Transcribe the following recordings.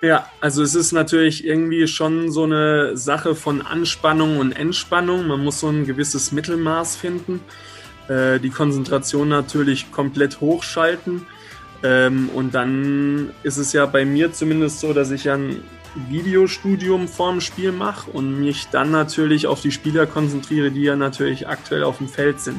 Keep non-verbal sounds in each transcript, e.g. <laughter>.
Ja, also es ist natürlich irgendwie schon so eine Sache von Anspannung und Entspannung. Man muss so ein gewisses Mittelmaß finden. Äh, die Konzentration natürlich komplett hochschalten. Ähm, und dann ist es ja bei mir zumindest so, dass ich ja ein Videostudium vorm Spiel mache und mich dann natürlich auf die Spieler konzentriere, die ja natürlich aktuell auf dem Feld sind.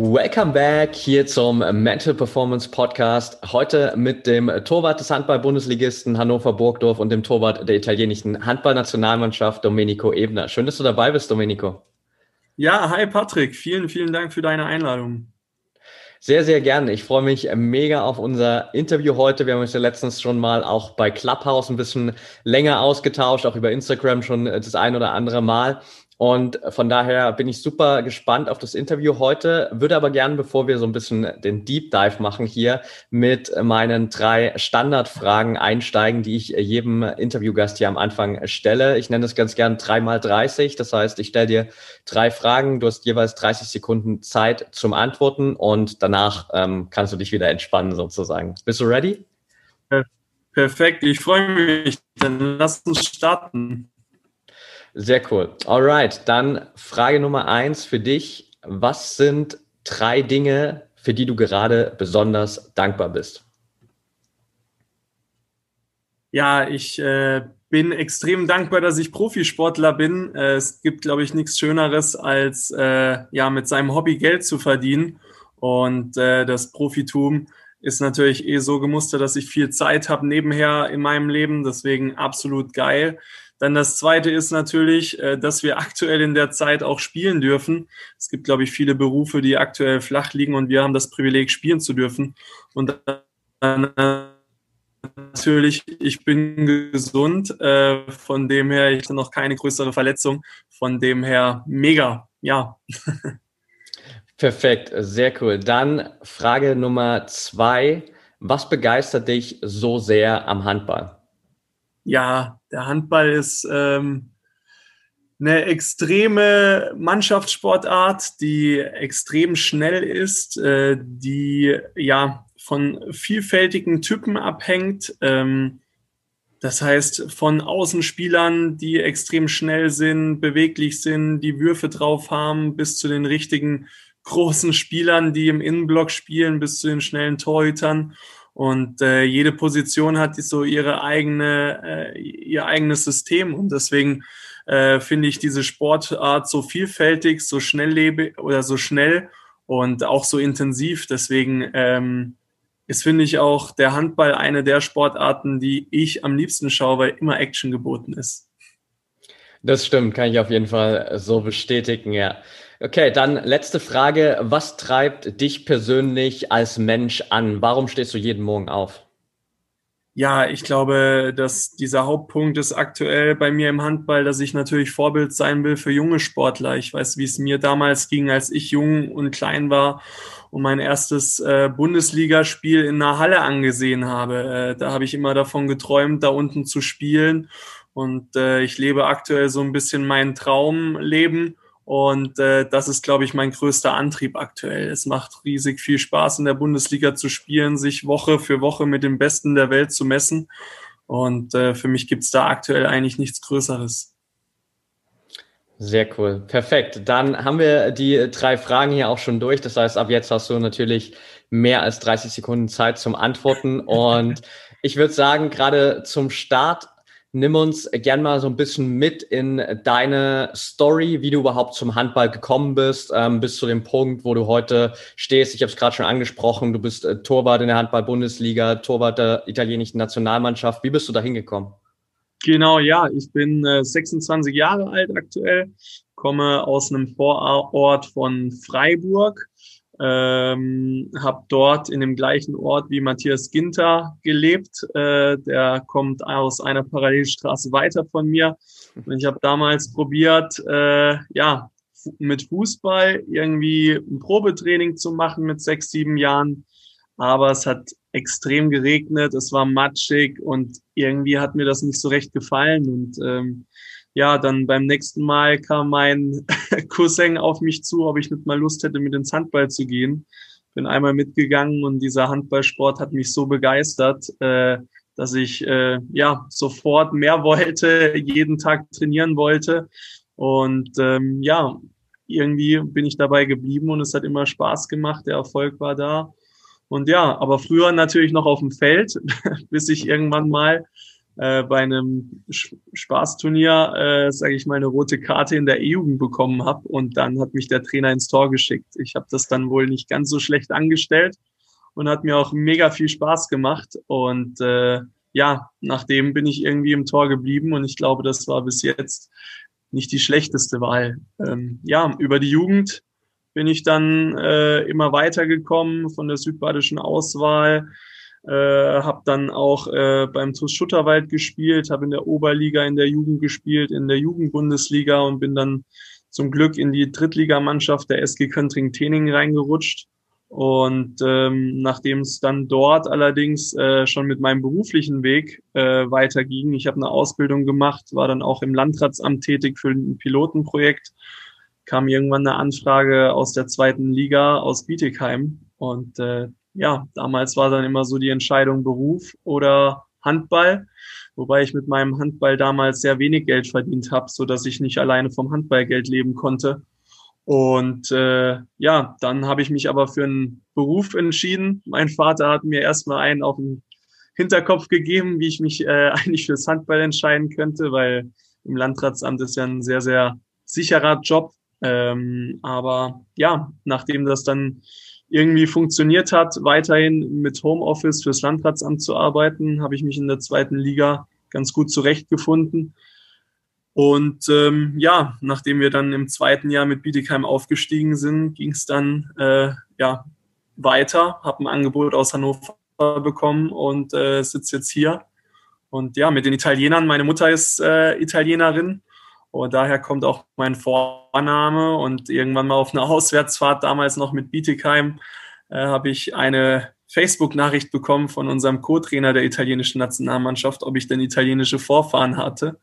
Welcome back hier zum Mental Performance Podcast. Heute mit dem Torwart des Handball-Bundesligisten Hannover Burgdorf und dem Torwart der italienischen Handballnationalmannschaft Domenico Ebner. Schön, dass du dabei bist, Domenico. Ja, hi Patrick. Vielen, vielen Dank für deine Einladung. Sehr, sehr gerne. Ich freue mich mega auf unser Interview heute. Wir haben uns ja letztens schon mal auch bei Clubhouse ein bisschen länger ausgetauscht, auch über Instagram schon das ein oder andere Mal. Und von daher bin ich super gespannt auf das Interview heute, würde aber gern, bevor wir so ein bisschen den Deep Dive machen hier, mit meinen drei Standardfragen einsteigen, die ich jedem Interviewgast hier am Anfang stelle. Ich nenne das ganz gern dreimal 30. Das heißt, ich stelle dir drei Fragen. Du hast jeweils 30 Sekunden Zeit zum Antworten und danach ähm, kannst du dich wieder entspannen sozusagen. Bist du ready? Perfekt, ich freue mich. Dann lass uns starten. Sehr cool. Alright, dann Frage Nummer eins für dich. Was sind drei Dinge, für die du gerade besonders dankbar bist? Ja, ich äh, bin extrem dankbar, dass ich Profisportler bin. Äh, es gibt, glaube ich, nichts Schöneres, als äh, ja mit seinem Hobby Geld zu verdienen. Und äh, das Profitum ist natürlich eh so gemustert, dass ich viel Zeit habe nebenher in meinem Leben. Deswegen absolut geil. Dann das Zweite ist natürlich, äh, dass wir aktuell in der Zeit auch spielen dürfen. Es gibt, glaube ich, viele Berufe, die aktuell flach liegen und wir haben das Privileg, spielen zu dürfen. Und dann natürlich, ich bin gesund, äh, von dem her, ich habe noch keine größere Verletzung, von dem her mega, ja. Perfekt, sehr cool. Dann Frage Nummer zwei. Was begeistert dich so sehr am Handball? Ja, der Handball ist ähm, eine extreme Mannschaftssportart, die extrem schnell ist, äh, die ja von vielfältigen Typen abhängt. Ähm, das heißt, von Außenspielern, die extrem schnell sind, beweglich sind, die Würfe drauf haben, bis zu den richtigen großen Spielern, die im Innenblock spielen, bis zu den schnellen Torhütern. Und äh, jede Position hat so ihre eigene, äh, ihr eigenes System. Und deswegen äh, finde ich diese Sportart so vielfältig, so schnelllebig oder so schnell und auch so intensiv. Deswegen ähm, ist, finde ich, auch der Handball eine der Sportarten, die ich am liebsten schaue, weil immer Action geboten ist. Das stimmt, kann ich auf jeden Fall so bestätigen, ja. Okay, dann letzte Frage. Was treibt dich persönlich als Mensch an? Warum stehst du jeden Morgen auf? Ja, ich glaube, dass dieser Hauptpunkt ist aktuell bei mir im Handball, dass ich natürlich Vorbild sein will für junge Sportler. Ich weiß, wie es mir damals ging, als ich jung und klein war und mein erstes äh, Bundesligaspiel in einer Halle angesehen habe. Äh, da habe ich immer davon geträumt, da unten zu spielen. Und äh, ich lebe aktuell so ein bisschen mein Traumleben und äh, das ist, glaube ich, mein größter Antrieb aktuell. Es macht riesig viel Spaß, in der Bundesliga zu spielen, sich Woche für Woche mit dem Besten der Welt zu messen. Und äh, für mich gibt's da aktuell eigentlich nichts Größeres. Sehr cool. Perfekt. Dann haben wir die drei Fragen hier auch schon durch. Das heißt, ab jetzt hast du natürlich mehr als 30 Sekunden Zeit zum Antworten. <laughs> Und ich würde sagen, gerade zum Start nimm uns gern mal so ein bisschen mit in deine Story, wie du überhaupt zum Handball gekommen bist, ähm, bis zu dem Punkt, wo du heute stehst. Ich habe es gerade schon angesprochen, du bist äh, Torwart in der Handball-Bundesliga, Torwart der italienischen Nationalmannschaft. Wie bist du da hingekommen? Genau, ja, ich bin äh, 26 Jahre alt aktuell, komme aus einem Vorort von Freiburg ähm, habe dort in dem gleichen Ort wie Matthias Ginter gelebt. Äh, der kommt aus einer Parallelstraße weiter von mir. Und ich habe damals probiert, äh, ja, mit Fußball irgendwie ein Probetraining zu machen mit sechs, sieben Jahren. Aber es hat extrem geregnet, es war matschig und irgendwie hat mir das nicht so recht gefallen. Und ähm, ja, dann beim nächsten Mal kam mein <laughs> Cousin auf mich zu, ob ich nicht mal Lust hätte, mit ins Handball zu gehen. Bin einmal mitgegangen und dieser Handballsport hat mich so begeistert, äh, dass ich äh, ja sofort mehr <laughs> wollte, jeden Tag trainieren wollte. Und ähm, ja, irgendwie bin ich dabei geblieben und es hat immer Spaß gemacht. Der Erfolg war da. Und ja, aber früher natürlich noch auf dem Feld, <laughs> bis ich irgendwann mal äh, bei einem Spaßturnier, äh, sage ich mal, eine rote Karte in der E-Jugend bekommen habe und dann hat mich der Trainer ins Tor geschickt. Ich habe das dann wohl nicht ganz so schlecht angestellt und hat mir auch mega viel Spaß gemacht und äh, ja, nachdem bin ich irgendwie im Tor geblieben und ich glaube, das war bis jetzt nicht die schlechteste Wahl. Ähm, ja, über die Jugend bin ich dann äh, immer weitergekommen von der südbadischen Auswahl äh, habe dann auch äh, beim TuS Schutterwald gespielt, habe in der Oberliga in der Jugend gespielt, in der Jugendbundesliga und bin dann zum Glück in die Drittligamannschaft der SG Köntring Tening reingerutscht. Und ähm, nachdem es dann dort allerdings äh, schon mit meinem beruflichen Weg äh, weiterging, ich habe eine Ausbildung gemacht, war dann auch im Landratsamt tätig für ein Pilotenprojekt, kam irgendwann eine Anfrage aus der zweiten Liga aus Bietigheim und äh, ja, damals war dann immer so die Entscheidung Beruf oder Handball, wobei ich mit meinem Handball damals sehr wenig Geld verdient habe, so dass ich nicht alleine vom Handballgeld leben konnte. Und äh, ja, dann habe ich mich aber für einen Beruf entschieden. Mein Vater hat mir erstmal einen auf den Hinterkopf gegeben, wie ich mich äh, <laughs> eigentlich fürs Handball entscheiden könnte, weil im Landratsamt ist ja ein sehr, sehr sicherer Job. Ähm, aber ja, nachdem das dann irgendwie funktioniert hat, weiterhin mit Homeoffice fürs Landratsamt zu arbeiten, habe ich mich in der zweiten Liga ganz gut zurechtgefunden. Und ähm, ja, nachdem wir dann im zweiten Jahr mit Bietigheim aufgestiegen sind, ging es dann äh, ja weiter, habe ein Angebot aus Hannover bekommen und äh, sitze jetzt hier. Und ja, mit den Italienern, meine Mutter ist äh, Italienerin und daher kommt auch mein Vorname. Und irgendwann mal auf einer <laughs> Auswärtsfahrt, damals noch mit Bietigheim, äh, habe ich eine Facebook-Nachricht bekommen von unserem Co-Trainer der italienischen Nationalmannschaft, ob ich denn italienische Vorfahren hatte.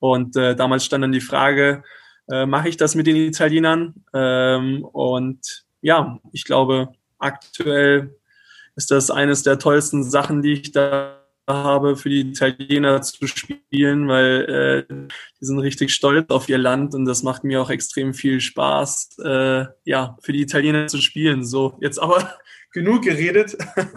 Und äh, damals stand dann die Frage, äh, mache ich das mit den Italienern? Ähm, und ja, ich glaube, aktuell ist das eines der tollsten Sachen, die ich da habe, für die Italiener zu spielen, weil äh, die sind richtig stolz auf ihr Land und das macht mir auch extrem viel Spaß, äh, ja, für die Italiener zu spielen. So, jetzt aber <laughs> genug geredet,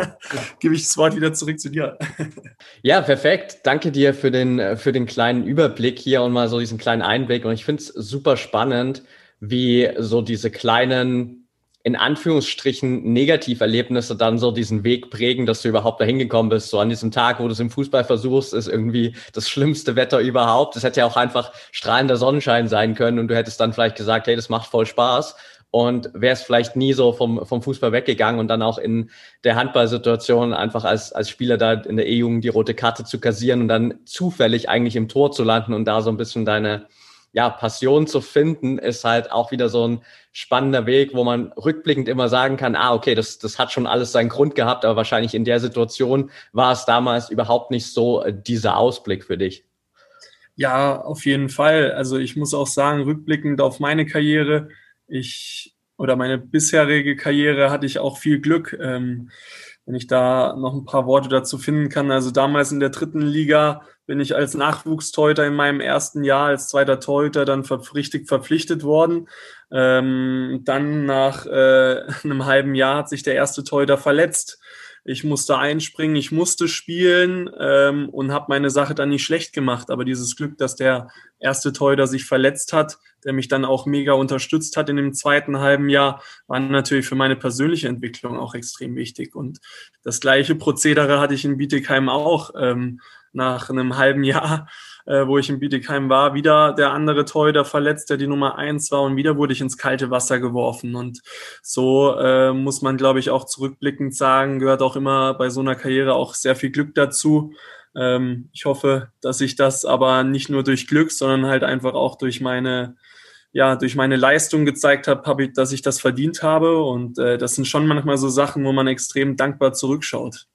<laughs> gebe ich das Wort wieder zurück zu dir. <laughs> ja, perfekt. Danke dir für den, für den kleinen Überblick hier und mal so diesen kleinen Einblick. Und ich finde es super spannend, wie so diese kleinen in Anführungsstrichen Negativerlebnisse dann so diesen Weg prägen, dass du überhaupt dahin gekommen bist. So an diesem Tag, wo du es im Fußball versuchst, ist irgendwie das schlimmste Wetter überhaupt. Es hätte ja auch einfach strahlender Sonnenschein sein können und du hättest dann vielleicht gesagt, hey, das macht voll Spaß und wärst vielleicht nie so vom, vom Fußball weggegangen und dann auch in der Handballsituation einfach als, als Spieler da in der E-Jugend die rote Karte zu kassieren und dann zufällig eigentlich im Tor zu landen und da so ein bisschen deine, ja, Passion zu finden, ist halt auch wieder so ein spannender Weg, wo man rückblickend immer sagen kann, ah, okay, das, das hat schon alles seinen Grund gehabt, aber wahrscheinlich in der Situation war es damals überhaupt nicht so äh, dieser Ausblick für dich. Ja, auf jeden Fall. Also ich muss auch sagen, rückblickend auf meine Karriere, ich oder meine bisherige Karriere hatte ich auch viel Glück. Ähm, wenn ich da noch ein paar Worte dazu finden kann. Also damals in der dritten Liga bin ich als Nachwuchstorhüter in meinem ersten Jahr als zweiter Torhüter dann richtig verpflichtet worden. Ähm, dann nach äh, <laughs> einem halben Jahr hat sich der erste Torhüter verletzt. Ich musste einspringen, ich musste spielen ähm, und habe meine Sache dann nicht schlecht gemacht. Aber dieses Glück, dass der erste Torhüter sich verletzt hat, der mich dann auch mega unterstützt hat in dem zweiten halben Jahr, war natürlich für meine persönliche Entwicklung auch extrem wichtig. Und das gleiche Prozedere hatte ich in Bietigheim auch. Ähm, nach einem halben Jahr äh, wo ich in Bietigheim war, wieder der andere Torhüter verletzt, der die Nummer eins war und wieder wurde ich ins kalte Wasser geworfen. Und so äh, muss man, glaube ich, auch zurückblickend sagen, gehört auch immer bei so einer Karriere auch sehr viel Glück dazu. Ähm, ich hoffe, dass ich das aber nicht nur durch Glück, sondern halt einfach auch durch meine ja, durch meine Leistung gezeigt habe, hab ich, dass ich das verdient habe. Und äh, das sind schon manchmal so Sachen, wo man extrem dankbar zurückschaut.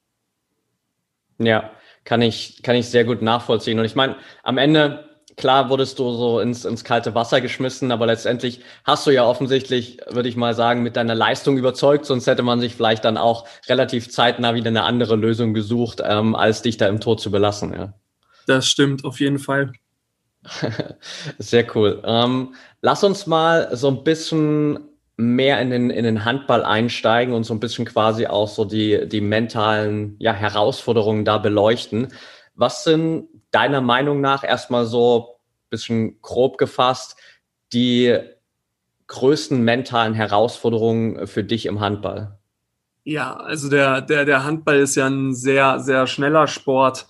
Ja, kann ich, kann ich sehr gut nachvollziehen. Und ich meine, am Ende, klar wurdest du so ins, ins kalte Wasser geschmissen, aber letztendlich hast du ja offensichtlich, würde ich mal sagen, mit deiner Leistung überzeugt, sonst hätte man sich vielleicht dann auch relativ zeitnah wieder eine andere Lösung gesucht, ähm, als dich da im Tod zu belassen. Ja. Das stimmt, auf jeden Fall. <laughs> Sehr cool. Ähm, lass uns mal so ein bisschen mehr in den, in den Handball einsteigen und so ein bisschen quasi auch so die, die mentalen ja, Herausforderungen da beleuchten. Was sind deiner Meinung nach erstmal so ein bisschen grob gefasst die größten mentalen Herausforderungen für dich im Handball? Ja, also der, der, der Handball ist ja ein sehr, sehr schneller Sport.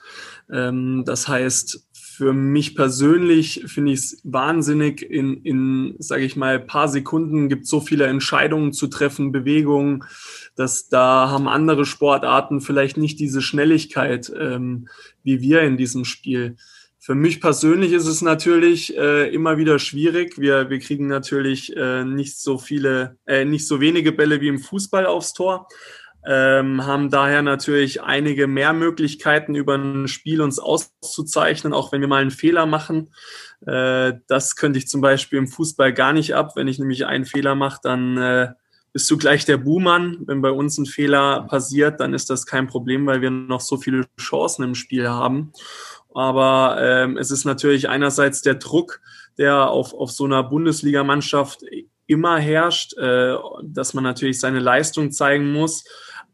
Ähm, das heißt, für mich persönlich finde ich es wahnsinnig. In, in sage ich mal, paar Sekunden gibt so viele Entscheidungen zu treffen, Bewegungen, dass da haben andere Sportarten vielleicht nicht diese Schnelligkeit ähm, wie wir in diesem Spiel. Für mich persönlich ist es natürlich äh, immer wieder schwierig. Wir, wir kriegen natürlich äh, nicht so viele, äh, nicht so wenige Bälle wie im Fußball aufs Tor ähm, haben daher natürlich einige mehr Möglichkeiten, über ein Spiel uns auszuzeichnen, auch wenn wir mal einen Fehler machen. Äh, das könnte ich zum Beispiel im Fußball gar nicht ab. Wenn ich nämlich einen Fehler mache, dann äh, bist du gleich der Buhmann. Wenn bei uns ein Fehler passiert, dann ist das kein Problem, weil wir noch so viele Chancen im Spiel haben. Aber ähm, es ist natürlich einerseits der Druck, der auf, auf so einer Bundesligamannschaft immer herrscht, äh, dass man natürlich seine Leistung zeigen muss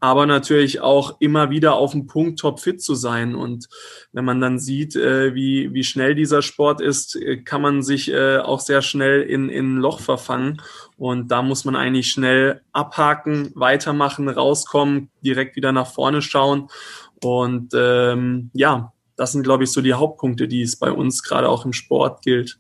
aber natürlich auch immer wieder auf dem Punkt topfit zu sein. Und wenn man dann sieht, äh, wie, wie schnell dieser Sport ist, äh, kann man sich äh, auch sehr schnell in, in ein Loch verfangen. Und da muss man eigentlich schnell abhaken, weitermachen, rauskommen, direkt wieder nach vorne schauen. Und ähm, ja, das sind, glaube ich, so die Hauptpunkte, die es bei uns gerade auch im Sport gilt.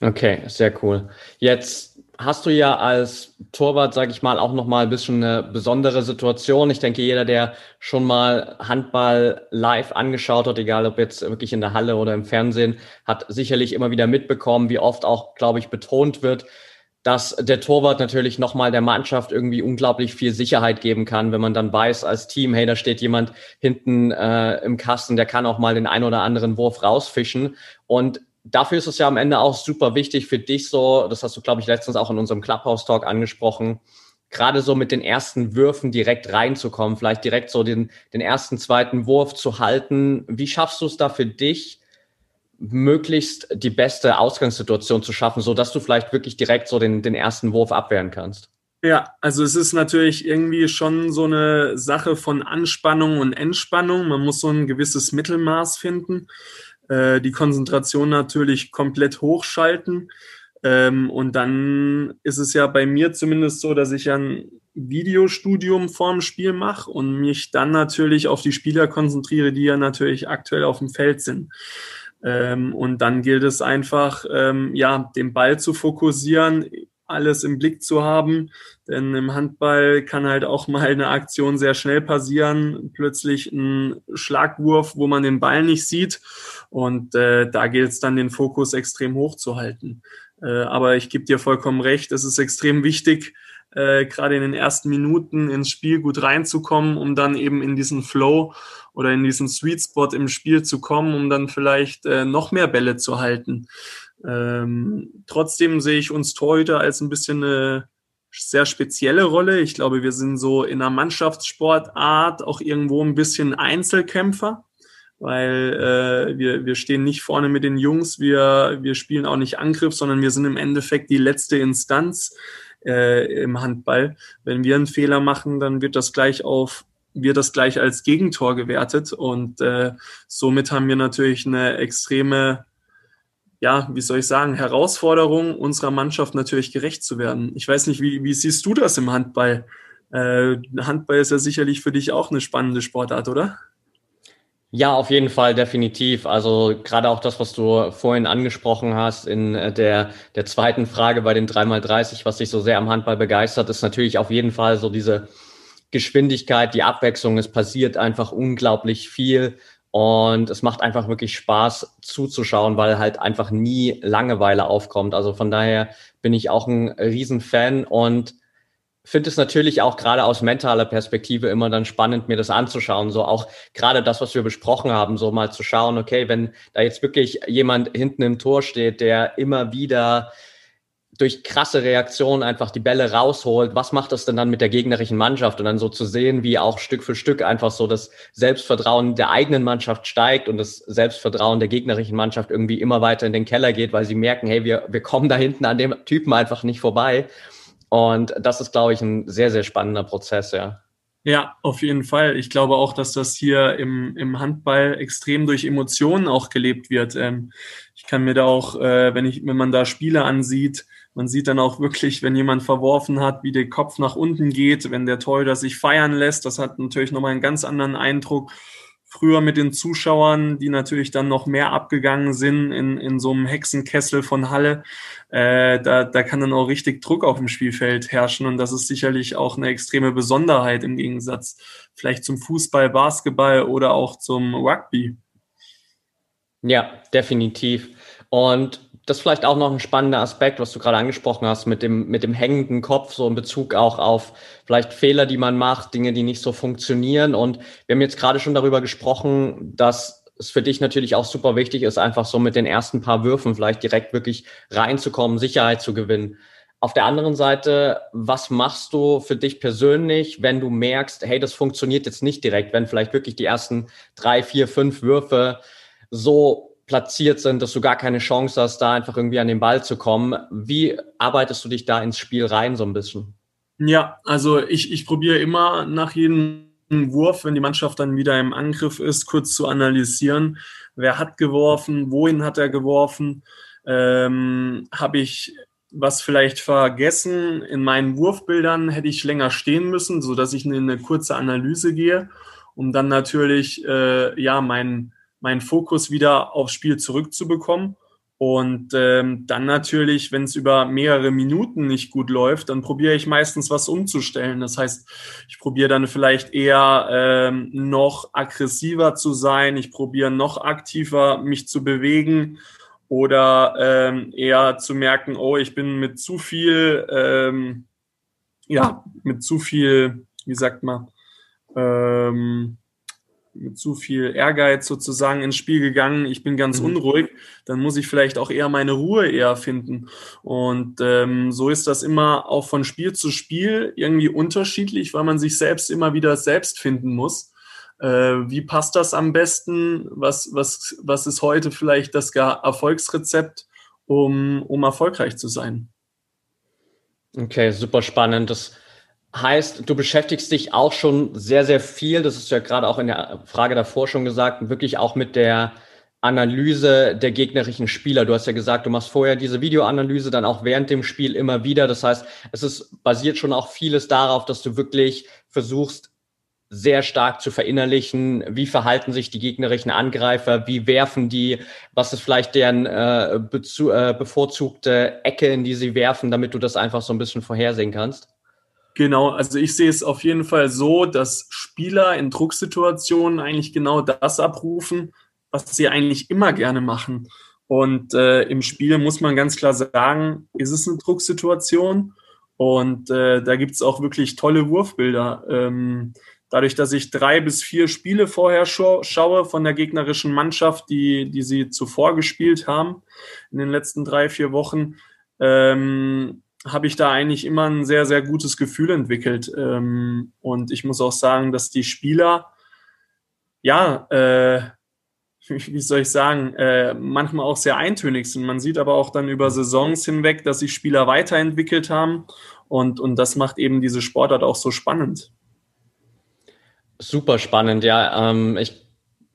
Okay, sehr cool. Jetzt hast du ja als Torwart, sage ich mal, auch noch mal ein bisschen eine besondere Situation. Ich denke, jeder, der schon mal Handball live angeschaut hat, egal ob jetzt wirklich in der Halle oder im Fernsehen, hat sicherlich immer wieder mitbekommen, wie oft auch, glaube ich, betont wird, dass der Torwart natürlich nochmal der Mannschaft irgendwie unglaublich viel Sicherheit geben kann, wenn man dann weiß als Team, hey, da steht jemand hinten äh, im Kasten, der kann auch mal den ein oder anderen Wurf rausfischen. Und dafür ist es ja am Ende auch super wichtig für dich so, das hast du, glaube ich, letztens auch in unserem Clubhouse-Talk angesprochen, gerade so mit den ersten Würfen direkt reinzukommen, vielleicht direkt so den, den ersten, zweiten Wurf zu halten. Wie schaffst du es da für dich, möglichst die beste Ausgangssituation zu schaffen, so dass du vielleicht wirklich direkt so den, den ersten Wurf abwehren kannst? Ja, also es ist natürlich irgendwie schon so eine Sache von Anspannung und Entspannung. Man muss so ein gewisses Mittelmaß finden. Äh, die Konzentration natürlich komplett hochschalten. Ähm, und dann ist es ja bei mir zumindest so, dass ich ein Videostudium vorm Spiel mache und mich dann natürlich auf die Spieler konzentriere, die ja natürlich aktuell auf dem Feld sind. Ähm, und dann gilt es einfach, ähm, ja, den Ball zu fokussieren, alles im Blick zu haben. Denn im Handball kann halt auch mal eine Aktion sehr schnell passieren. Plötzlich ein Schlagwurf, wo man den Ball nicht sieht. Und äh, da gilt es dann, den Fokus extrem hoch zu halten. Äh, aber ich gebe dir vollkommen recht, es ist extrem wichtig, äh, gerade in den ersten Minuten ins Spiel gut reinzukommen, um dann eben in diesen Flow oder in diesen Sweet Spot im Spiel zu kommen, um dann vielleicht äh, noch mehr Bälle zu halten. Ähm, trotzdem sehe ich uns Torhüter als ein bisschen eine sehr spezielle Rolle. Ich glaube, wir sind so in einer Mannschaftssportart auch irgendwo ein bisschen Einzelkämpfer. weil äh, wir, wir stehen nicht vorne mit den Jungs, wir, wir spielen auch nicht Angriff, sondern wir sind im Endeffekt die letzte Instanz äh, im Handball. Wenn wir einen Fehler machen, dann wird das gleich auf wird das gleich als Gegentor gewertet und äh, somit haben wir natürlich eine extreme ja, wie soll ich sagen, Herausforderung unserer Mannschaft natürlich gerecht zu werden. Ich weiß nicht, wie, wie siehst du das im Handball? Äh, Handball ist ja sicherlich für dich auch eine spannende Sportart, oder? Ja, auf jeden Fall, definitiv. Also gerade auch das, was du vorhin angesprochen hast in äh, der, der zweiten Frage bei den 3x30, was dich so sehr am Handball begeistert, ist natürlich auf jeden Fall so diese Geschwindigkeit, die Abwechslung. Es passiert einfach unglaublich viel. Und es macht einfach wirklich Spaß zuzuschauen, weil halt einfach nie Langeweile aufkommt. Also von daher bin ich auch ein Riesenfan und finde es natürlich auch gerade aus mentaler Perspektive immer dann spannend, mir das anzuschauen. So auch gerade das, was wir besprochen haben, so mal zu schauen, okay, wenn da jetzt wirklich jemand hinten im Tor steht, der immer wieder durch krasse Reaktionen einfach die Bälle rausholt, was macht das denn dann mit der gegnerischen Mannschaft? Und dann so zu sehen, wie auch Stück für Stück einfach so das Selbstvertrauen der eigenen Mannschaft steigt und das Selbstvertrauen der gegnerischen Mannschaft irgendwie immer weiter in den Keller geht, weil sie merken, hey, wir, wir kommen da hinten an dem Typen einfach nicht vorbei. Und das ist, glaube ich, ein sehr, sehr spannender Prozess, ja. Ja, auf jeden Fall. Ich glaube auch, dass das hier im, im Handball extrem durch Emotionen auch gelebt wird. Ähm, ich kann mir da auch, äh, wenn ich, wenn man da Spiele ansieht, man sieht dann auch wirklich, wenn jemand verworfen hat, wie der Kopf nach unten geht, wenn der Torhüter sich feiern lässt. Das hat natürlich nochmal einen ganz anderen Eindruck. Früher mit den Zuschauern, die natürlich dann noch mehr abgegangen sind in, in so einem Hexenkessel von Halle. Äh, da, da kann dann auch richtig Druck auf dem Spielfeld herrschen. Und das ist sicherlich auch eine extreme Besonderheit im Gegensatz vielleicht zum Fußball, Basketball oder auch zum Rugby. Ja, definitiv. Und das ist vielleicht auch noch ein spannender Aspekt, was du gerade angesprochen hast, mit dem, mit dem hängenden Kopf, so in Bezug auch auf vielleicht Fehler, die man macht, Dinge, die nicht so funktionieren. Und wir haben jetzt gerade schon darüber gesprochen, dass es für dich natürlich auch super wichtig ist, einfach so mit den ersten paar Würfen vielleicht direkt wirklich reinzukommen, Sicherheit zu gewinnen. Auf der anderen Seite, was machst du für dich persönlich, wenn du merkst, hey, das funktioniert jetzt nicht direkt, wenn vielleicht wirklich die ersten drei, vier, fünf Würfe so platziert sind, dass du gar keine Chance hast, da einfach irgendwie an den Ball zu kommen. Wie arbeitest du dich da ins Spiel rein so ein bisschen? Ja, also ich, ich probiere immer nach jedem Wurf, wenn die Mannschaft dann wieder im Angriff ist, kurz zu analysieren, wer hat geworfen, wohin hat er geworfen, ähm, habe ich was vielleicht vergessen in meinen Wurfbildern, hätte ich länger stehen müssen, sodass ich in eine kurze Analyse gehe, um dann natürlich äh, ja meinen meinen Fokus wieder aufs Spiel zurückzubekommen. Und ähm, dann natürlich, wenn es über mehrere Minuten nicht gut läuft, dann probiere ich meistens was umzustellen. Das heißt, ich probiere dann vielleicht eher ähm, noch aggressiver zu sein, ich probiere noch aktiver mich zu bewegen oder ähm, eher zu merken, oh, ich bin mit zu viel, ähm, ja, mit zu viel, wie sagt man, ähm, zu viel Ehrgeiz sozusagen ins Spiel gegangen, ich bin ganz mhm. unruhig, dann muss ich vielleicht auch eher meine Ruhe eher finden. Und ähm, so ist das immer auch von Spiel zu Spiel irgendwie unterschiedlich, weil man sich selbst immer wieder selbst finden muss. Äh, wie passt das am besten? Was, was, was ist heute vielleicht das Erfolgsrezept, um, um erfolgreich zu sein? Okay, super spannend. Das Heißt, du beschäftigst dich auch schon sehr, sehr viel, das ist ja gerade auch in der Frage davor schon gesagt, wirklich auch mit der Analyse der gegnerischen Spieler. Du hast ja gesagt, du machst vorher diese Videoanalyse, dann auch während dem Spiel immer wieder. Das heißt, es ist basiert schon auch vieles darauf, dass du wirklich versuchst, sehr stark zu verinnerlichen, wie verhalten sich die gegnerischen Angreifer, wie werfen die, was ist vielleicht deren äh, äh, bevorzugte Ecke, in die sie werfen, damit du das einfach so ein bisschen vorhersehen kannst. Genau, also ich sehe es auf jeden Fall so, dass Spieler in Drucksituationen eigentlich genau das abrufen, was sie eigentlich immer gerne machen. Und äh, im Spiel muss man ganz klar sagen, ist es eine Drucksituation. Und äh, da gibt's auch wirklich tolle Wurfbilder. Ähm, dadurch, dass ich drei bis vier Spiele vorher scha schaue von der gegnerischen Mannschaft, die, die sie zuvor gespielt haben in den letzten drei, vier Wochen, ähm, habe ich da eigentlich immer ein sehr, sehr gutes Gefühl entwickelt. Ähm, und ich muss auch sagen, dass die Spieler, ja, äh, <laughs> wie soll ich sagen, äh, manchmal auch sehr eintönig sind. Man sieht aber auch dann über Saisons hinweg, dass sich Spieler weiterentwickelt haben und, und das macht eben diese Sportart auch so spannend. Super spannend, ja. Ähm, ich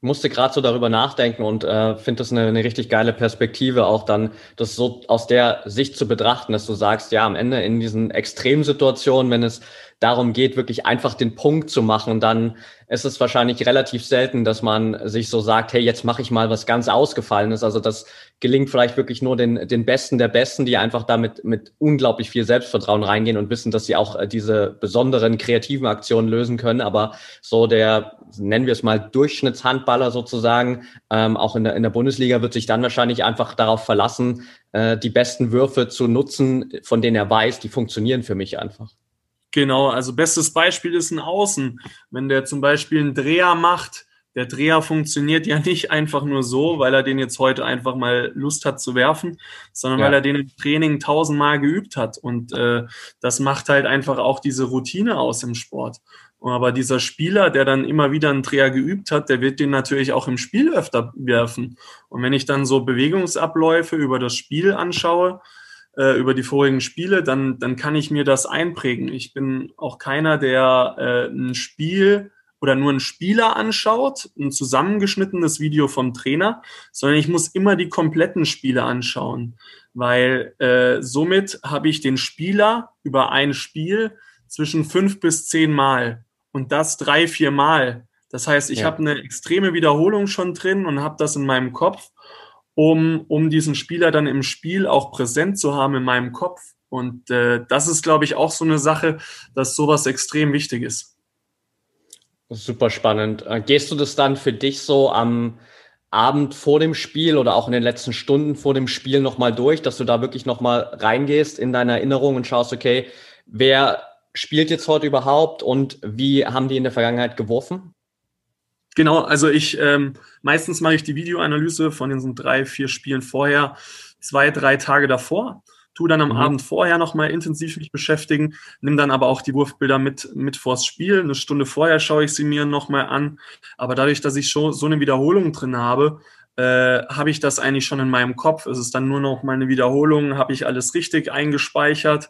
musste gerade so darüber nachdenken und äh, finde das eine, eine richtig geile Perspektive, auch dann das so aus der Sicht zu betrachten, dass du sagst, ja, am Ende in diesen Extremsituationen, wenn es darum geht, wirklich einfach den Punkt zu machen, dann ist es wahrscheinlich relativ selten, dass man sich so sagt, hey, jetzt mache ich mal was ganz Ausgefallenes. Also das gelingt vielleicht wirklich nur den, den Besten der Besten, die einfach damit mit unglaublich viel Selbstvertrauen reingehen und wissen, dass sie auch äh, diese besonderen kreativen Aktionen lösen können. Aber so der, nennen wir es mal, Durchschnittshandballer sozusagen, ähm, auch in der, in der Bundesliga wird sich dann wahrscheinlich einfach darauf verlassen, äh, die besten Würfe zu nutzen, von denen er weiß, die funktionieren für mich einfach. Genau, also bestes Beispiel ist ein Außen. Wenn der zum Beispiel einen Dreher macht, der Dreher funktioniert ja nicht einfach nur so, weil er den jetzt heute einfach mal Lust hat zu werfen, sondern ja. weil er den im Training tausendmal geübt hat. Und äh, das macht halt einfach auch diese Routine aus im Sport. Aber dieser Spieler, der dann immer wieder einen Dreher geübt hat, der wird den natürlich auch im Spiel öfter werfen. Und wenn ich dann so Bewegungsabläufe über das Spiel anschaue, äh, über die vorigen Spiele, dann, dann kann ich mir das einprägen. Ich bin auch keiner, der äh, ein Spiel oder nur einen Spieler anschaut, ein zusammengeschnittenes Video vom Trainer, sondern ich muss immer die kompletten Spiele anschauen, weil äh, somit habe ich den Spieler über ein Spiel zwischen fünf bis zehn Mal und das drei, vier Mal. Das heißt, ich ja. habe eine extreme Wiederholung schon drin und habe das in meinem Kopf um, um diesen Spieler dann im Spiel auch präsent zu haben in meinem Kopf. Und äh, das ist, glaube ich, auch so eine Sache, dass sowas extrem wichtig ist. Super spannend. Äh, gehst du das dann für dich so am Abend vor dem Spiel oder auch in den letzten Stunden vor dem Spiel nochmal durch, dass du da wirklich nochmal reingehst in deine Erinnerung und schaust, okay, wer spielt jetzt heute überhaupt und wie haben die in der Vergangenheit geworfen? Genau, also ich ähm, meistens mache ich die Videoanalyse von diesen drei, vier Spielen vorher, zwei, drei Tage davor, tu dann am mhm. Abend vorher nochmal intensiv mich beschäftigen, nimm dann aber auch die Wurfbilder mit, mit vors Spiel. Eine Stunde vorher schaue ich sie mir nochmal an. Aber dadurch, dass ich schon so eine Wiederholung drin habe, äh, habe ich das eigentlich schon in meinem Kopf. Es ist dann nur noch meine Wiederholung, habe ich alles richtig eingespeichert.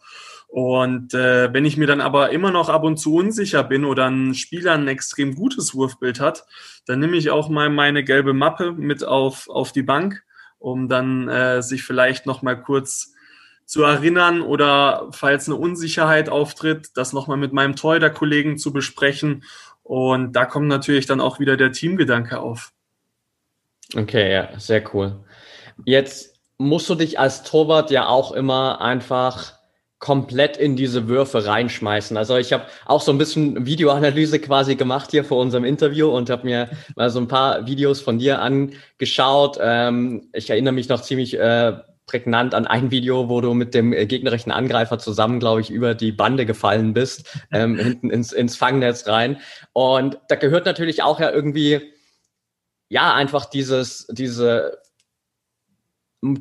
Und äh, wenn ich mir dann aber immer noch ab und zu unsicher bin oder ein Spieler ein extrem gutes Wurfbild hat, dann nehme ich auch mal meine gelbe Mappe mit auf, auf die Bank, um dann äh, sich vielleicht noch mal kurz zu erinnern oder falls eine Unsicherheit auftritt, das noch mal mit meinem Torhüter-Kollegen zu besprechen. Und da kommt natürlich dann auch wieder der Teamgedanke auf. Okay, ja, sehr cool. Jetzt musst du dich als Torwart ja auch immer einfach komplett in diese Würfe reinschmeißen. Also ich habe auch so ein bisschen Videoanalyse quasi gemacht hier vor unserem Interview und habe mir mal so ein paar Videos von dir angeschaut. Ähm, ich erinnere mich noch ziemlich äh, prägnant an ein Video, wo du mit dem gegnerischen Angreifer zusammen, glaube ich, über die Bande gefallen bist, ähm, <laughs> hinten ins, ins Fangnetz rein. Und da gehört natürlich auch ja irgendwie ja, einfach dieses, diese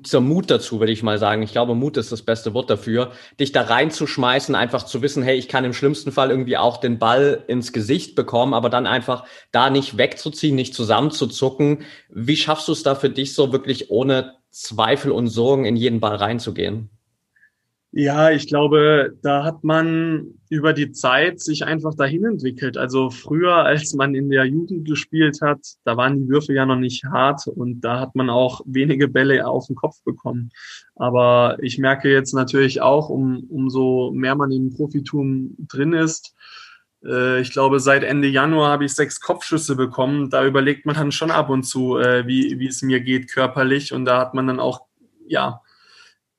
zur Mut dazu, würde ich mal sagen. Ich glaube, Mut ist das beste Wort dafür, dich da reinzuschmeißen, einfach zu wissen, hey, ich kann im schlimmsten Fall irgendwie auch den Ball ins Gesicht bekommen, aber dann einfach da nicht wegzuziehen, nicht zusammenzuzucken. Wie schaffst du es da für dich so wirklich ohne Zweifel und Sorgen in jeden Ball reinzugehen? Ja, ich glaube, da hat man über die Zeit sich einfach dahin entwickelt. Also früher, als man in der Jugend gespielt hat, da waren die Würfe ja noch nicht hart und da hat man auch wenige Bälle auf den Kopf bekommen. Aber ich merke jetzt natürlich auch, um, umso mehr man im Profitum drin ist, äh, ich glaube, seit Ende Januar habe ich sechs Kopfschüsse bekommen. Da überlegt man dann schon ab und zu, äh, wie, wie es mir geht körperlich. Und da hat man dann auch, ja,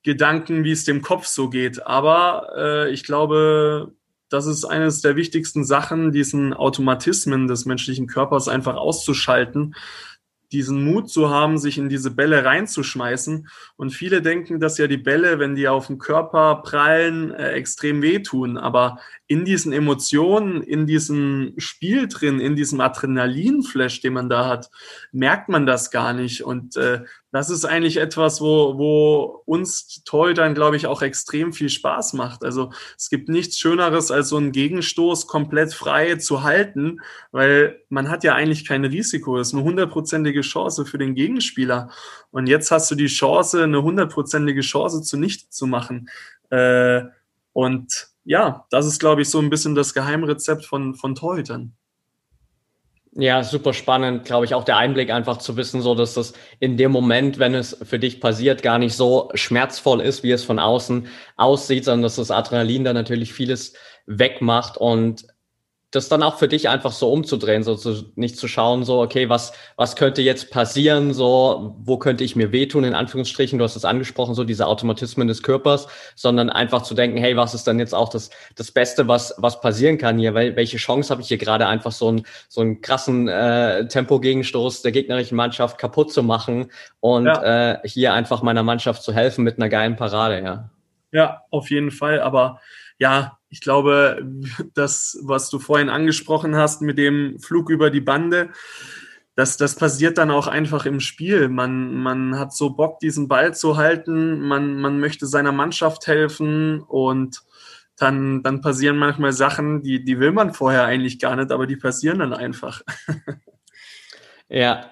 Gedanken, wie es dem Kopf so geht. Aber äh, ich glaube, das ist eines der wichtigsten Sachen, diesen Automatismen des menschlichen Körpers einfach auszuschalten, diesen Mut zu haben, sich in diese Bälle reinzuschmeißen. Und viele denken, dass ja die Bälle, wenn die auf den Körper prallen, äh, extrem wehtun. Aber in diesen Emotionen, in diesem Spiel drin, in diesem Adrenalinflash, den man da hat, merkt man das gar nicht. Und äh, das ist eigentlich etwas, wo, wo uns Torhütern, glaube ich, auch extrem viel Spaß macht. Also es gibt nichts Schöneres, als so einen Gegenstoß komplett frei zu halten, weil man hat ja eigentlich kein Risiko. Das ist eine hundertprozentige Chance für den Gegenspieler. Und jetzt hast du die Chance, eine hundertprozentige Chance zunichte zu machen. Äh, und ja, das ist, glaube ich, so ein bisschen das Geheimrezept von, von Torhütern. Ja, super spannend, glaube ich, auch der Einblick einfach zu wissen, so dass das in dem Moment, wenn es für dich passiert, gar nicht so schmerzvoll ist, wie es von außen aussieht, sondern dass das Adrenalin da natürlich vieles wegmacht und das dann auch für dich einfach so umzudrehen, so zu, nicht zu schauen, so, okay, was, was könnte jetzt passieren, so, wo könnte ich mir wehtun, in Anführungsstrichen, du hast es angesprochen, so diese Automatismen des Körpers, sondern einfach zu denken, hey, was ist dann jetzt auch das, das Beste, was, was passieren kann hier, Weil, welche Chance habe ich hier gerade einfach so einen, so einen krassen äh, Tempogegenstoß der gegnerischen Mannschaft kaputt zu machen und ja. äh, hier einfach meiner Mannschaft zu helfen mit einer geilen Parade, ja. Ja, auf jeden Fall, aber ja, ich glaube, das, was du vorhin angesprochen hast mit dem Flug über die Bande, das, das passiert dann auch einfach im Spiel. Man, man hat so Bock, diesen Ball zu halten, man, man möchte seiner Mannschaft helfen und dann, dann passieren manchmal Sachen, die, die will man vorher eigentlich gar nicht, aber die passieren dann einfach. <laughs> ja.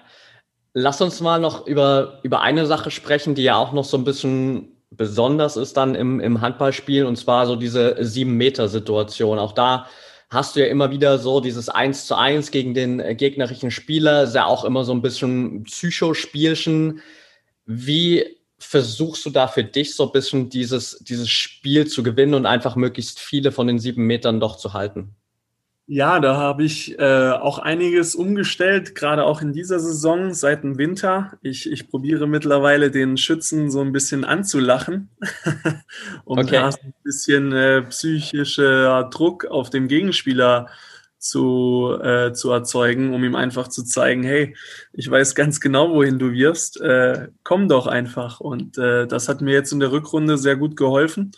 Lass uns mal noch über, über eine Sache sprechen, die ja auch noch so ein bisschen besonders ist dann im, im Handballspiel und zwar so diese sieben Meter Situation. Auch da hast du ja immer wieder so dieses Eins zu eins gegen den äh, gegnerischen Spieler, ist ja auch immer so ein bisschen Psychospielchen. Wie versuchst du da für dich so ein bisschen dieses, dieses Spiel zu gewinnen und einfach möglichst viele von den sieben Metern doch zu halten? Ja, da habe ich äh, auch einiges umgestellt, gerade auch in dieser Saison seit dem Winter. Ich, ich probiere mittlerweile den Schützen so ein bisschen anzulachen, <laughs> um okay. da ein bisschen äh, psychischer Druck auf dem Gegenspieler zu, äh, zu erzeugen, um ihm einfach zu zeigen, hey, ich weiß ganz genau, wohin du wirfst, äh, komm doch einfach. Und äh, das hat mir jetzt in der Rückrunde sehr gut geholfen.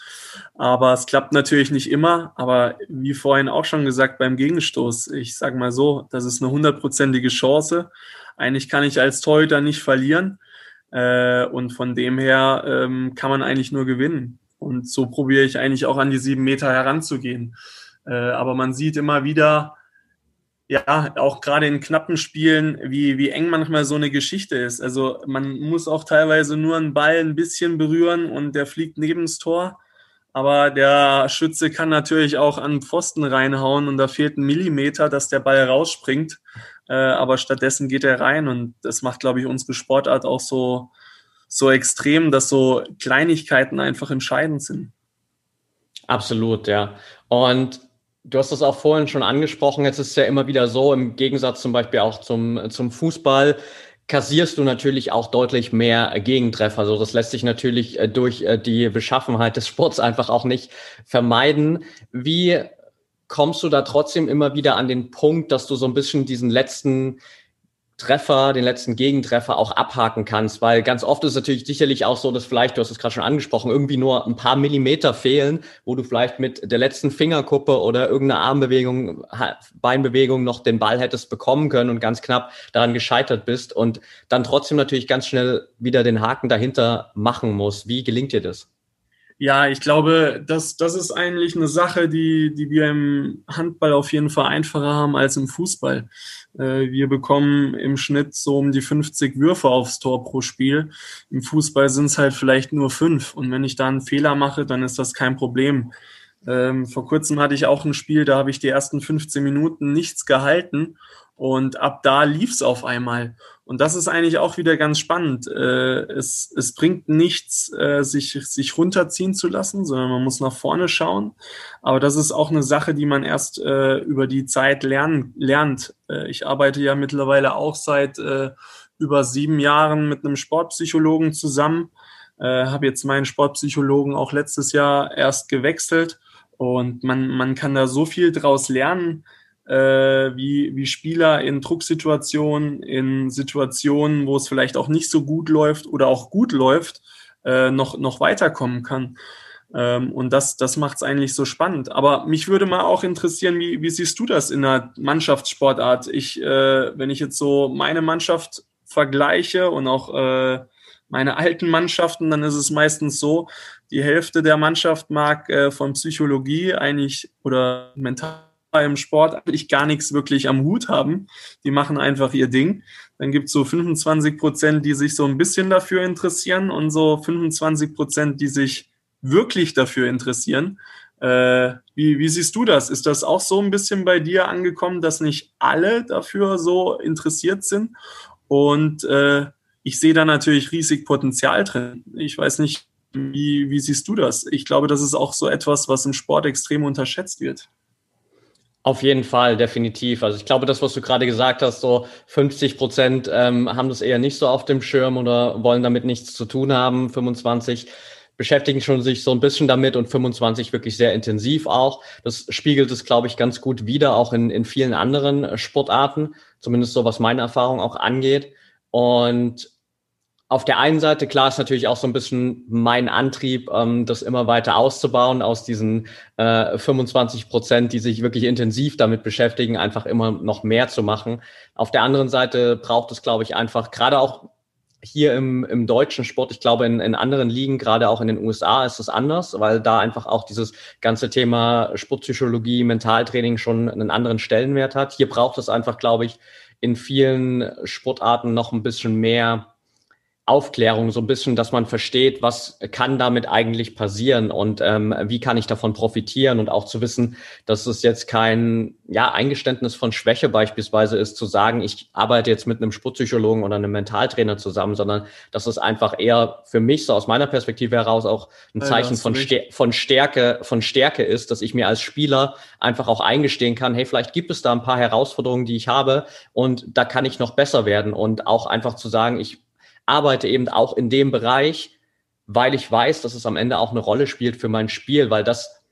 Aber es klappt natürlich nicht immer. Aber wie vorhin auch schon gesagt, beim Gegenstoß, ich sage mal so, das ist eine hundertprozentige Chance. Eigentlich kann ich als Torhüter nicht verlieren. Äh, und von dem her ähm, kann man eigentlich nur gewinnen. Und so probiere ich eigentlich auch an die sieben Meter heranzugehen. Äh, aber man sieht immer wieder, ja, auch gerade in knappen Spielen, wie, wie eng manchmal so eine Geschichte ist. Also man muss auch teilweise nur einen Ball ein bisschen berühren und der fliegt neben das Tor. Aber der Schütze kann natürlich auch an Pfosten reinhauen und da fehlt ein Millimeter, dass der Ball rausspringt. Äh, aber stattdessen geht er rein und das macht, glaube ich, unsere Sportart auch so, so extrem, dass so Kleinigkeiten einfach entscheidend sind. Absolut, ja. Und Du hast das auch vorhin schon angesprochen. Jetzt ist es ja immer wieder so, im Gegensatz zum Beispiel auch zum, zum Fußball, kassierst du natürlich auch deutlich mehr Gegentreffer. Also das lässt sich natürlich äh, durch äh, die Beschaffenheit des Sports <laughs> einfach auch nicht vermeiden. Wie kommst du da trotzdem immer wieder an den Punkt, dass du so ein bisschen diesen letzten Treffer, den letzten Gegentreffer auch abhaken kannst, weil ganz oft ist es natürlich sicherlich auch so, dass vielleicht, du hast es gerade schon angesprochen, irgendwie nur ein paar Millimeter fehlen, wo du vielleicht mit der letzten Fingerkuppe oder irgendeiner Armbewegung, Beinbewegung noch den Ball hättest bekommen können und ganz knapp daran gescheitert bist und dann trotzdem natürlich ganz schnell wieder den Haken dahinter machen musst. Wie gelingt dir das? Ja, ich glaube, das, das ist eigentlich eine Sache, die, die wir im Handball auf jeden Fall einfacher haben als im Fußball. Äh, wir bekommen im Schnitt so um die 50 Würfe aufs Tor pro Spiel. Im Fußball sind es halt vielleicht nur fünf. Und wenn ich da einen Fehler mache, dann ist das kein Problem. Ähm, vor kurzem hatte ich auch ein Spiel, da habe ich die ersten 15 Minuten nichts gehalten und ab da lief es auf einmal. Und das ist eigentlich auch wieder ganz spannend. Äh, es, es bringt nichts, äh, sich, sich runterziehen zu lassen, sondern man muss nach vorne schauen. Aber das ist auch eine Sache, die man erst äh, über die Zeit lernen, lernt. Ich arbeite ja mittlerweile auch seit über sieben Jahren mit einem Sportpsychologen zusammen. Äh, Habe jetzt meinen Sportpsychologen auch letztes Jahr erst gewechselt. Und man, man kann da so viel draus lernen äh, wie, wie Spieler in Drucksituationen, in Situationen, wo es vielleicht auch nicht so gut läuft oder auch gut läuft, äh, noch, noch weiterkommen kann. Ähm, und das, das macht es eigentlich so spannend. Aber mich würde mal auch interessieren, wie, wie siehst du das in der Mannschaftssportart? Ich, äh, wenn ich jetzt so meine Mannschaft vergleiche und auch äh, meine alten Mannschaften, dann ist es meistens so, die Hälfte der Mannschaft mag äh, von Psychologie eigentlich oder mental im Sport eigentlich gar nichts wirklich am Hut haben. Die machen einfach ihr Ding. Dann gibt es so 25 Prozent, die sich so ein bisschen dafür interessieren und so 25 Prozent, die sich wirklich dafür interessieren. Äh, wie, wie siehst du das? Ist das auch so ein bisschen bei dir angekommen, dass nicht alle dafür so interessiert sind? Und äh, ich sehe da natürlich riesig Potenzial drin. Ich weiß nicht, wie, wie siehst du das? Ich glaube, das ist auch so etwas, was im Sport extrem unterschätzt wird. Auf jeden Fall, definitiv. Also ich glaube, das, was du gerade gesagt hast, so 50 Prozent ähm, haben das eher nicht so auf dem Schirm oder wollen damit nichts zu tun haben. 25 beschäftigen schon sich so ein bisschen damit und 25 wirklich sehr intensiv auch. Das spiegelt es, glaube ich, ganz gut wieder, auch in, in vielen anderen Sportarten, zumindest so was meine Erfahrung auch angeht. Und auf der einen Seite, klar, ist natürlich auch so ein bisschen mein Antrieb, ähm, das immer weiter auszubauen, aus diesen äh, 25 Prozent, die sich wirklich intensiv damit beschäftigen, einfach immer noch mehr zu machen. Auf der anderen Seite braucht es, glaube ich, einfach, gerade auch hier im, im deutschen Sport, ich glaube, in, in anderen Ligen, gerade auch in den USA, ist es anders, weil da einfach auch dieses ganze Thema Sportpsychologie, Mentaltraining schon einen anderen Stellenwert hat. Hier braucht es einfach, glaube ich, in vielen Sportarten noch ein bisschen mehr Aufklärung, so ein bisschen, dass man versteht, was kann damit eigentlich passieren und ähm, wie kann ich davon profitieren und auch zu wissen, dass es jetzt kein ja, Eingeständnis von Schwäche beispielsweise ist, zu sagen, ich arbeite jetzt mit einem Sportpsychologen oder einem Mentaltrainer zusammen, sondern dass es einfach eher für mich, so aus meiner Perspektive heraus, auch ein Zeichen ja, von, Stär von Stärke, von Stärke ist, dass ich mir als Spieler einfach auch eingestehen kann, hey, vielleicht gibt es da ein paar Herausforderungen, die ich habe und da kann ich noch besser werden und auch einfach zu sagen, ich arbeite eben auch in dem Bereich, weil ich weiß, dass es am Ende auch eine Rolle spielt für mein Spiel, weil das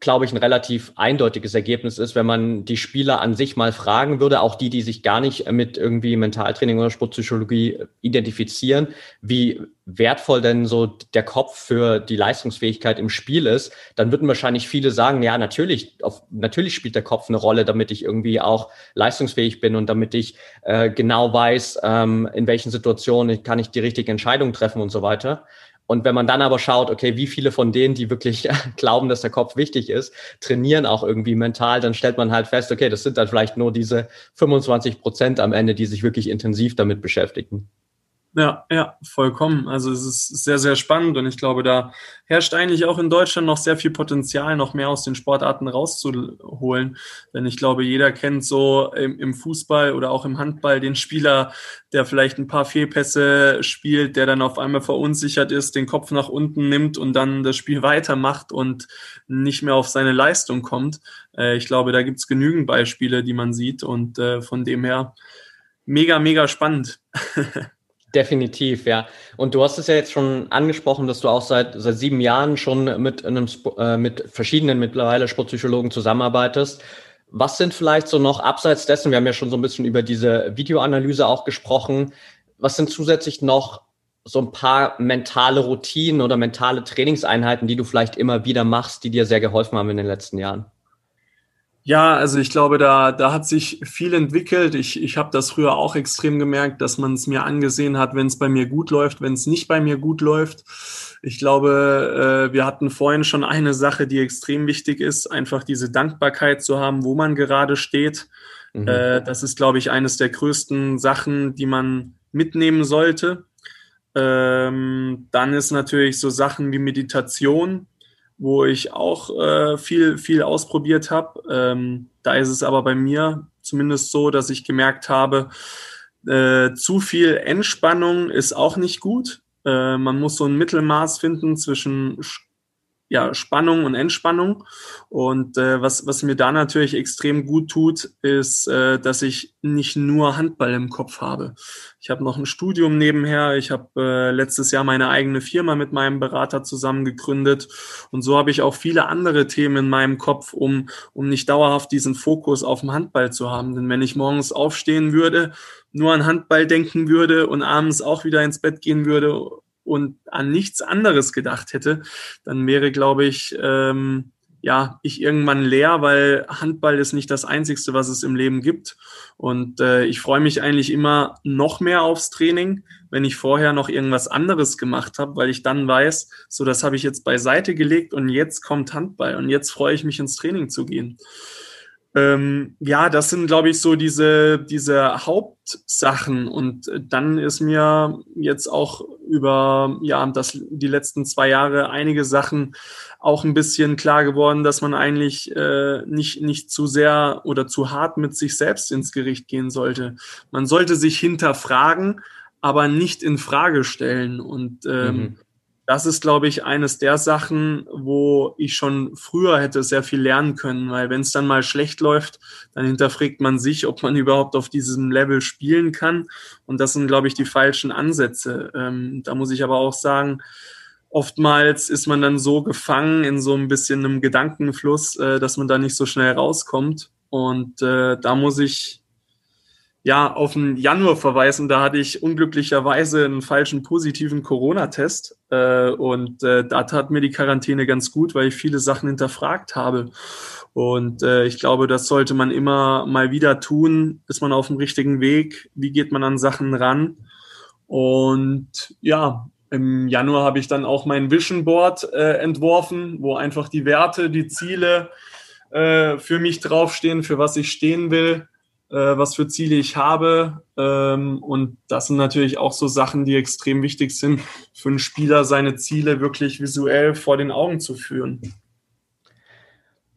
glaube ich, ein relativ eindeutiges Ergebnis ist, wenn man die Spieler an sich mal fragen würde, auch die, die sich gar nicht mit irgendwie Mentaltraining oder Sportpsychologie identifizieren, wie wertvoll denn so der Kopf für die Leistungsfähigkeit im Spiel ist, dann würden wahrscheinlich viele sagen, ja, natürlich, auf, natürlich spielt der Kopf eine Rolle, damit ich irgendwie auch leistungsfähig bin und damit ich äh, genau weiß, ähm, in welchen Situationen kann ich die richtige Entscheidung treffen und so weiter. Und wenn man dann aber schaut, okay, wie viele von denen, die wirklich <laughs> glauben, dass der Kopf wichtig ist, trainieren auch irgendwie mental, dann stellt man halt fest, okay, das sind dann vielleicht nur diese 25 Prozent am Ende, die sich wirklich intensiv damit beschäftigen. Ja, ja, vollkommen. Also es ist sehr, sehr spannend und ich glaube, da herrscht eigentlich auch in Deutschland noch sehr viel Potenzial, noch mehr aus den Sportarten rauszuholen. Denn ich glaube, jeder kennt so im, im Fußball oder auch im Handball den Spieler, der vielleicht ein paar Fehlpässe spielt, der dann auf einmal verunsichert ist, den Kopf nach unten nimmt und dann das Spiel <laughs> weitermacht und nicht mehr auf seine Leistung kommt. Äh, ich glaube, da gibt's genügend Beispiele, die man sieht und äh, von dem her mega, mega spannend. <laughs> Definitiv, ja. Und du hast es ja jetzt schon angesprochen, dass du auch seit, seit sieben Jahren schon mit einem, äh, mit verschiedenen mittlerweile Sportpsychologen zusammenarbeitest. Was sind vielleicht so noch abseits dessen, wir haben ja schon so ein bisschen über diese Videoanalyse auch gesprochen, was sind zusätzlich noch so ein paar mentale Routinen oder mentale Trainingseinheiten, die du vielleicht immer wieder machst, die dir sehr geholfen haben in den letzten Jahren? Ja, also ich glaube, da, da hat sich viel entwickelt. Ich, ich habe das früher auch extrem gemerkt, dass man es mir angesehen hat, wenn es bei mir gut läuft, wenn es nicht bei mir gut läuft. Ich glaube, äh, wir hatten vorhin schon eine Sache, die extrem wichtig ist, einfach diese Dankbarkeit zu haben, wo man gerade steht. Mhm. Äh, das ist, glaube ich, eines der größten Sachen, die man mitnehmen sollte. Ähm, dann ist natürlich so Sachen wie Meditation wo ich auch äh, viel, viel ausprobiert habe. Ähm, da ist es aber bei mir zumindest so, dass ich gemerkt habe, äh, zu viel Entspannung ist auch nicht gut. Äh, man muss so ein Mittelmaß finden zwischen ja, Spannung und Entspannung. Und äh, was, was mir da natürlich extrem gut tut, ist, äh, dass ich nicht nur Handball im Kopf habe. Ich habe noch ein Studium nebenher. Ich habe äh, letztes Jahr meine eigene Firma mit meinem Berater zusammen gegründet. Und so habe ich auch viele andere Themen in meinem Kopf, um, um nicht dauerhaft diesen Fokus auf dem Handball zu haben. Denn wenn ich morgens aufstehen würde, nur an Handball denken würde und abends auch wieder ins Bett gehen würde, und an nichts anderes gedacht hätte, dann wäre, glaube ich, ähm, ja, ich irgendwann leer, weil Handball ist nicht das Einzigste, was es im Leben gibt. Und äh, ich freue mich eigentlich immer noch mehr aufs Training, wenn ich vorher noch irgendwas anderes gemacht habe, weil ich dann weiß, so das habe ich jetzt beiseite gelegt und jetzt kommt Handball und jetzt freue ich mich ins Training zu gehen. Ähm, ja, das sind, glaube ich, so diese, diese Hauptsachen. Und dann ist mir jetzt auch über ja, das, die letzten zwei Jahre einige Sachen auch ein bisschen klar geworden, dass man eigentlich äh, nicht, nicht zu sehr oder zu hart mit sich selbst ins Gericht gehen sollte. Man sollte sich hinterfragen, aber nicht in Frage stellen. Und ähm, mhm das ist, glaube ich, eines der Sachen, wo ich schon früher hätte sehr viel lernen können, weil wenn es dann mal schlecht läuft, dann hinterfragt man sich, ob man <laughs> überhaupt auf diesem Level spielen kann. Und das sind, glaube ich, die falschen Ansätze. Ähm, da muss ich aber auch sagen, oftmals ist man dann so gefangen in so ein bisschen einem Gedankenfluss, äh, dass man da nicht so schnell rauskommt. Und äh, da muss ich ja auf den Januar verweisen. Da hatte ich unglücklicherweise einen falschen positiven Corona-Test äh, und äh, da tat mir die Quarantäne ganz gut, weil ich viele Sachen hinterfragt habe. Und äh, ich glaube, das sollte man immer mal wieder tun. Ist man auf dem richtigen Weg? Wie geht man an Sachen ran? Und ja, im Januar habe ich dann auch mein Vision Board äh, entworfen, wo einfach die Werte, die Ziele äh, für mich draufstehen, für was ich stehen will äh, was für Ziele ich habe. Ähm, und das sind natürlich auch so Sachen, die extrem wichtig sind, für einen Spieler seine Ziele wirklich visuell vor den Augen zu führen.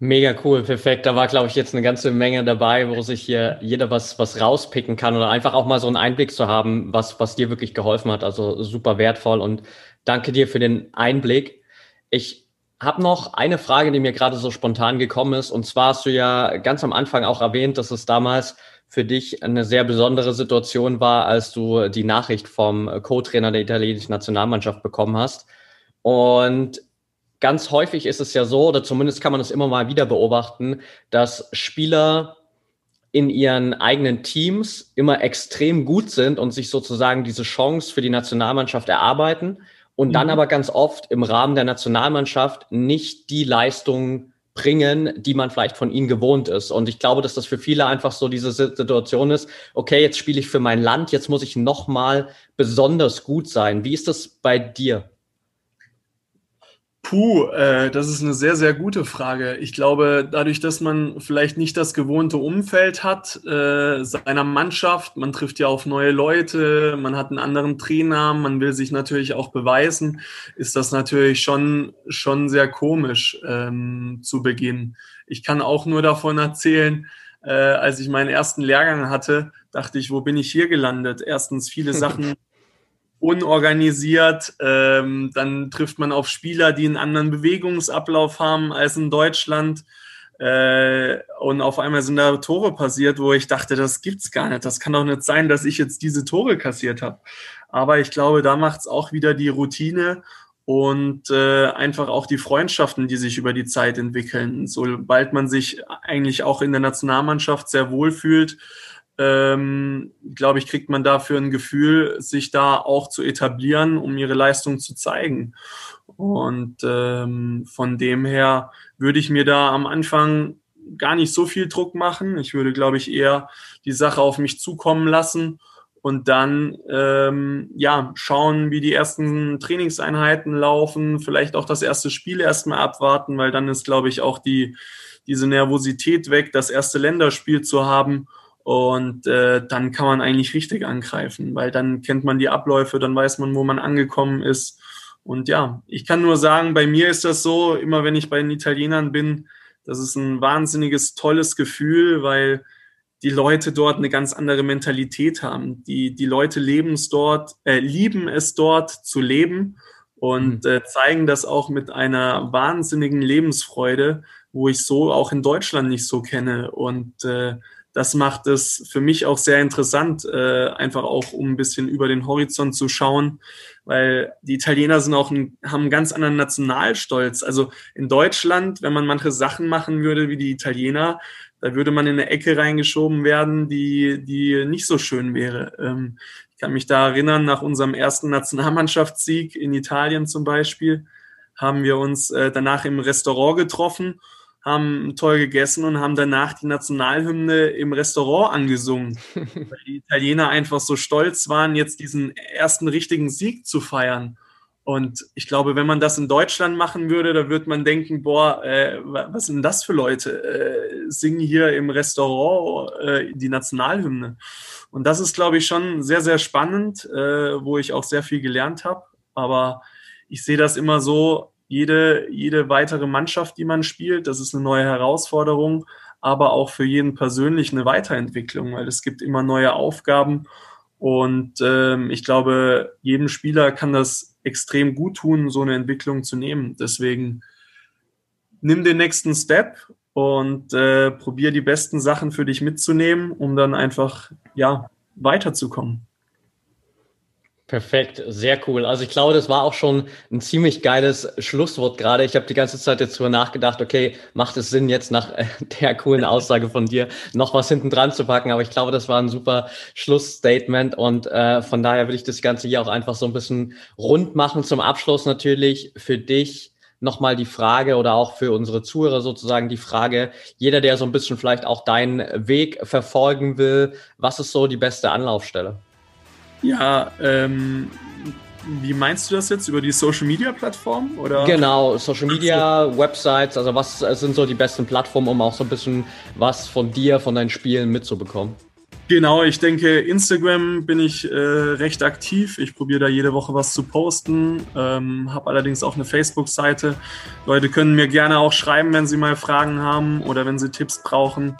Mega cool, perfekt. Da war, glaube ich, jetzt eine ganze Menge dabei, wo sich hier jeder was, was rauspicken kann oder einfach auch mal so einen Einblick zu haben, was, was dir wirklich geholfen hat. Also super wertvoll und danke dir für den Einblick. Ich habe noch eine Frage, die mir gerade so spontan gekommen ist. Und zwar hast du ja ganz am Anfang auch erwähnt, dass es damals für dich eine sehr besondere Situation war, als du die Nachricht vom Co-Trainer der italienischen Nationalmannschaft bekommen hast. Und ganz häufig ist es ja so, oder zumindest kann man es immer mal wieder beobachten, dass Spieler in ihren eigenen Teams immer extrem gut sind und sich sozusagen diese Chance für die Nationalmannschaft erarbeiten und dann mhm. aber ganz oft im Rahmen der Nationalmannschaft nicht die Leistung bringen, die man vielleicht von ihnen gewohnt ist. Und ich glaube, dass das für viele einfach so diese Situation ist, okay, jetzt spiele ich für mein Land, jetzt muss ich nochmal besonders gut sein. Wie ist das bei dir? Puh, äh, das ist eine sehr, sehr gute Frage. Ich glaube, dadurch, dass man vielleicht nicht das gewohnte Umfeld hat äh, seiner Mannschaft, man trifft ja auf neue Leute, man hat einen anderen Trainer, man will sich natürlich auch beweisen, ist das natürlich schon, schon sehr komisch ähm, zu Beginn. Ich kann auch nur davon erzählen, äh, als ich meinen ersten Lehrgang hatte, dachte ich, wo bin ich hier gelandet? Erstens viele <laughs> Sachen unorganisiert. Ähm, dann trifft man auf Spieler, die einen anderen Bewegungsablauf haben als in Deutschland. Äh, und auf einmal sind da Tore passiert, wo ich dachte, das gibt's gar nicht. Das kann doch nicht sein, dass ich jetzt diese Tore kassiert habe. Aber ich glaube, da macht's auch wieder die Routine und äh, einfach auch die Freundschaften, die sich über die Zeit entwickeln. Sobald man sich eigentlich auch in der Nationalmannschaft sehr wohl fühlt, ähm, glaube ich, kriegt man dafür ein Gefühl, sich da auch zu etablieren, um ihre Leistung zu zeigen. Und ähm, von dem her würde ich mir da am Anfang gar nicht so viel Druck machen. Ich würde, glaube ich, eher die Sache auf mich zukommen lassen und dann ähm, ja schauen, wie die ersten Trainingseinheiten laufen, vielleicht auch das erste Spiel erstmal abwarten, weil dann ist, glaube ich, auch die diese Nervosität weg, das erste Länderspiel zu haben und äh, dann kann man eigentlich richtig angreifen, weil dann kennt man die Abläufe, dann weiß man, wo man angekommen ist. Und ja, ich kann nur sagen, bei mir ist das so, immer wenn ich bei den Italienern bin, das ist ein wahnsinniges, tolles Gefühl, weil die Leute dort eine ganz andere Mentalität haben. Die, die Leute leben es dort, äh, lieben es dort zu leben und mhm. äh, zeigen das auch mit einer wahnsinnigen Lebensfreude, wo ich so auch in Deutschland nicht so kenne. Und äh, das macht es für mich auch sehr interessant, äh, einfach auch um ein bisschen über den Horizont zu schauen, weil die Italiener sind auch ein, haben einen ganz anderen Nationalstolz. Also in Deutschland, wenn man manche Sachen machen würde wie die Italiener, da würde man in eine Ecke reingeschoben werden, die, die nicht so schön wäre. Ähm, ich kann mich da erinnern, nach unserem ersten Nationalmannschaftssieg in Italien zum Beispiel, haben wir uns äh, danach im Restaurant getroffen, haben toll gegessen und haben danach die Nationalhymne im Restaurant angesungen, <laughs> weil die Italiener einfach so stolz waren, jetzt diesen ersten richtigen Sieg zu feiern. Und ich glaube, wenn man das in Deutschland machen würde, da würde man denken, boah, äh, was sind das für Leute? Äh, singen hier im Restaurant äh, die Nationalhymne. Und das ist, glaube ich, schon sehr, sehr spannend, äh, wo ich auch sehr viel gelernt habe. Aber ich sehe das immer so, jede, jede weitere Mannschaft, die man spielt, das ist eine neue Herausforderung, aber auch für jeden persönlich eine Weiterentwicklung, weil es gibt immer neue Aufgaben. Und ähm, ich glaube, jedem Spieler kann das extrem gut tun, so eine Entwicklung zu nehmen. Deswegen nimm den nächsten Step und äh, probier die besten Sachen für dich mitzunehmen, um dann einfach ja weiterzukommen. Perfekt, sehr cool. Also ich glaube, das war auch schon ein ziemlich geiles Schlusswort gerade. Ich habe die ganze Zeit jetzt drüber nachgedacht, okay, macht es Sinn, jetzt nach äh, <laughs> der coolen Aussage von dir noch was hinten dran zu packen? Aber ich glaube, das war ein super Schlussstatement und äh, von daher will ich das Ganze hier auch einfach so ein bisschen rund machen. Zum Abschluss natürlich für dich nochmal die Frage oder auch für unsere Zuhörer sozusagen die Frage, jeder, der so ein bisschen vielleicht auch deinen Weg verfolgen will, was ist so die beste Anlaufstelle? Ja, ähm, wie meinst du das jetzt? Über die Social Media Plattform? Oder? Genau, Social Media, Websites, also was sind so die besten Plattformen, um auch so ein bisschen was von dir, von deinen Spielen mitzubekommen? Genau, ich denke, Instagram bin ich äh, recht aktiv. Ich probiere da jede Woche was zu posten. Ähm, habe allerdings auch eine Facebook-Seite. Leute können mir gerne auch schreiben, wenn sie mal Fragen haben oder wenn sie Tipps brauchen.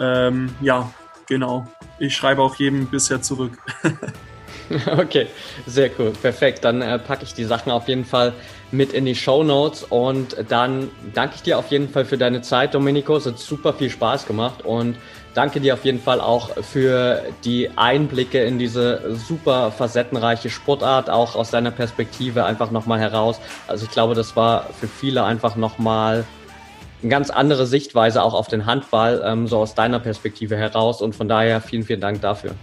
Ähm, ja, genau. Ich schreibe auch jedem bisher zurück. <laughs> <laughs> Okay, sehr cool, perfekt. Dann äh, packe ich die Sachen auf jeden Fall mit in die Show Notes und dann danke ich dir auf jeden Fall für deine Zeit, Domenico. Es hat super viel Spaß gemacht und danke dir auf jeden Fall auch für die Einblicke in diese super facettenreiche Sportart, auch aus deiner Perspektive einfach nochmal heraus. Also ich glaube, das war für viele einfach nochmal eine ganz andere Sichtweise auch auf den Handball, ähm, so aus deiner Perspektive heraus und von daher vielen, vielen Dank dafür.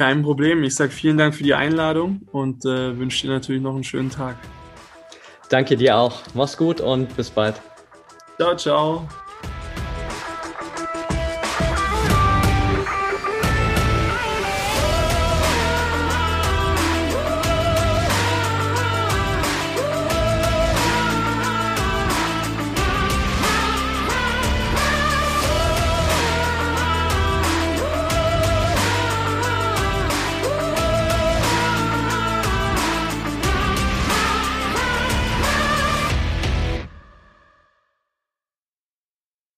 Kein Problem. Ich sage vielen Dank für die Einladung und äh, wünsche dir natürlich noch einen schönen Tag. Danke dir auch. Mach's gut und bis bald. Ciao, ciao.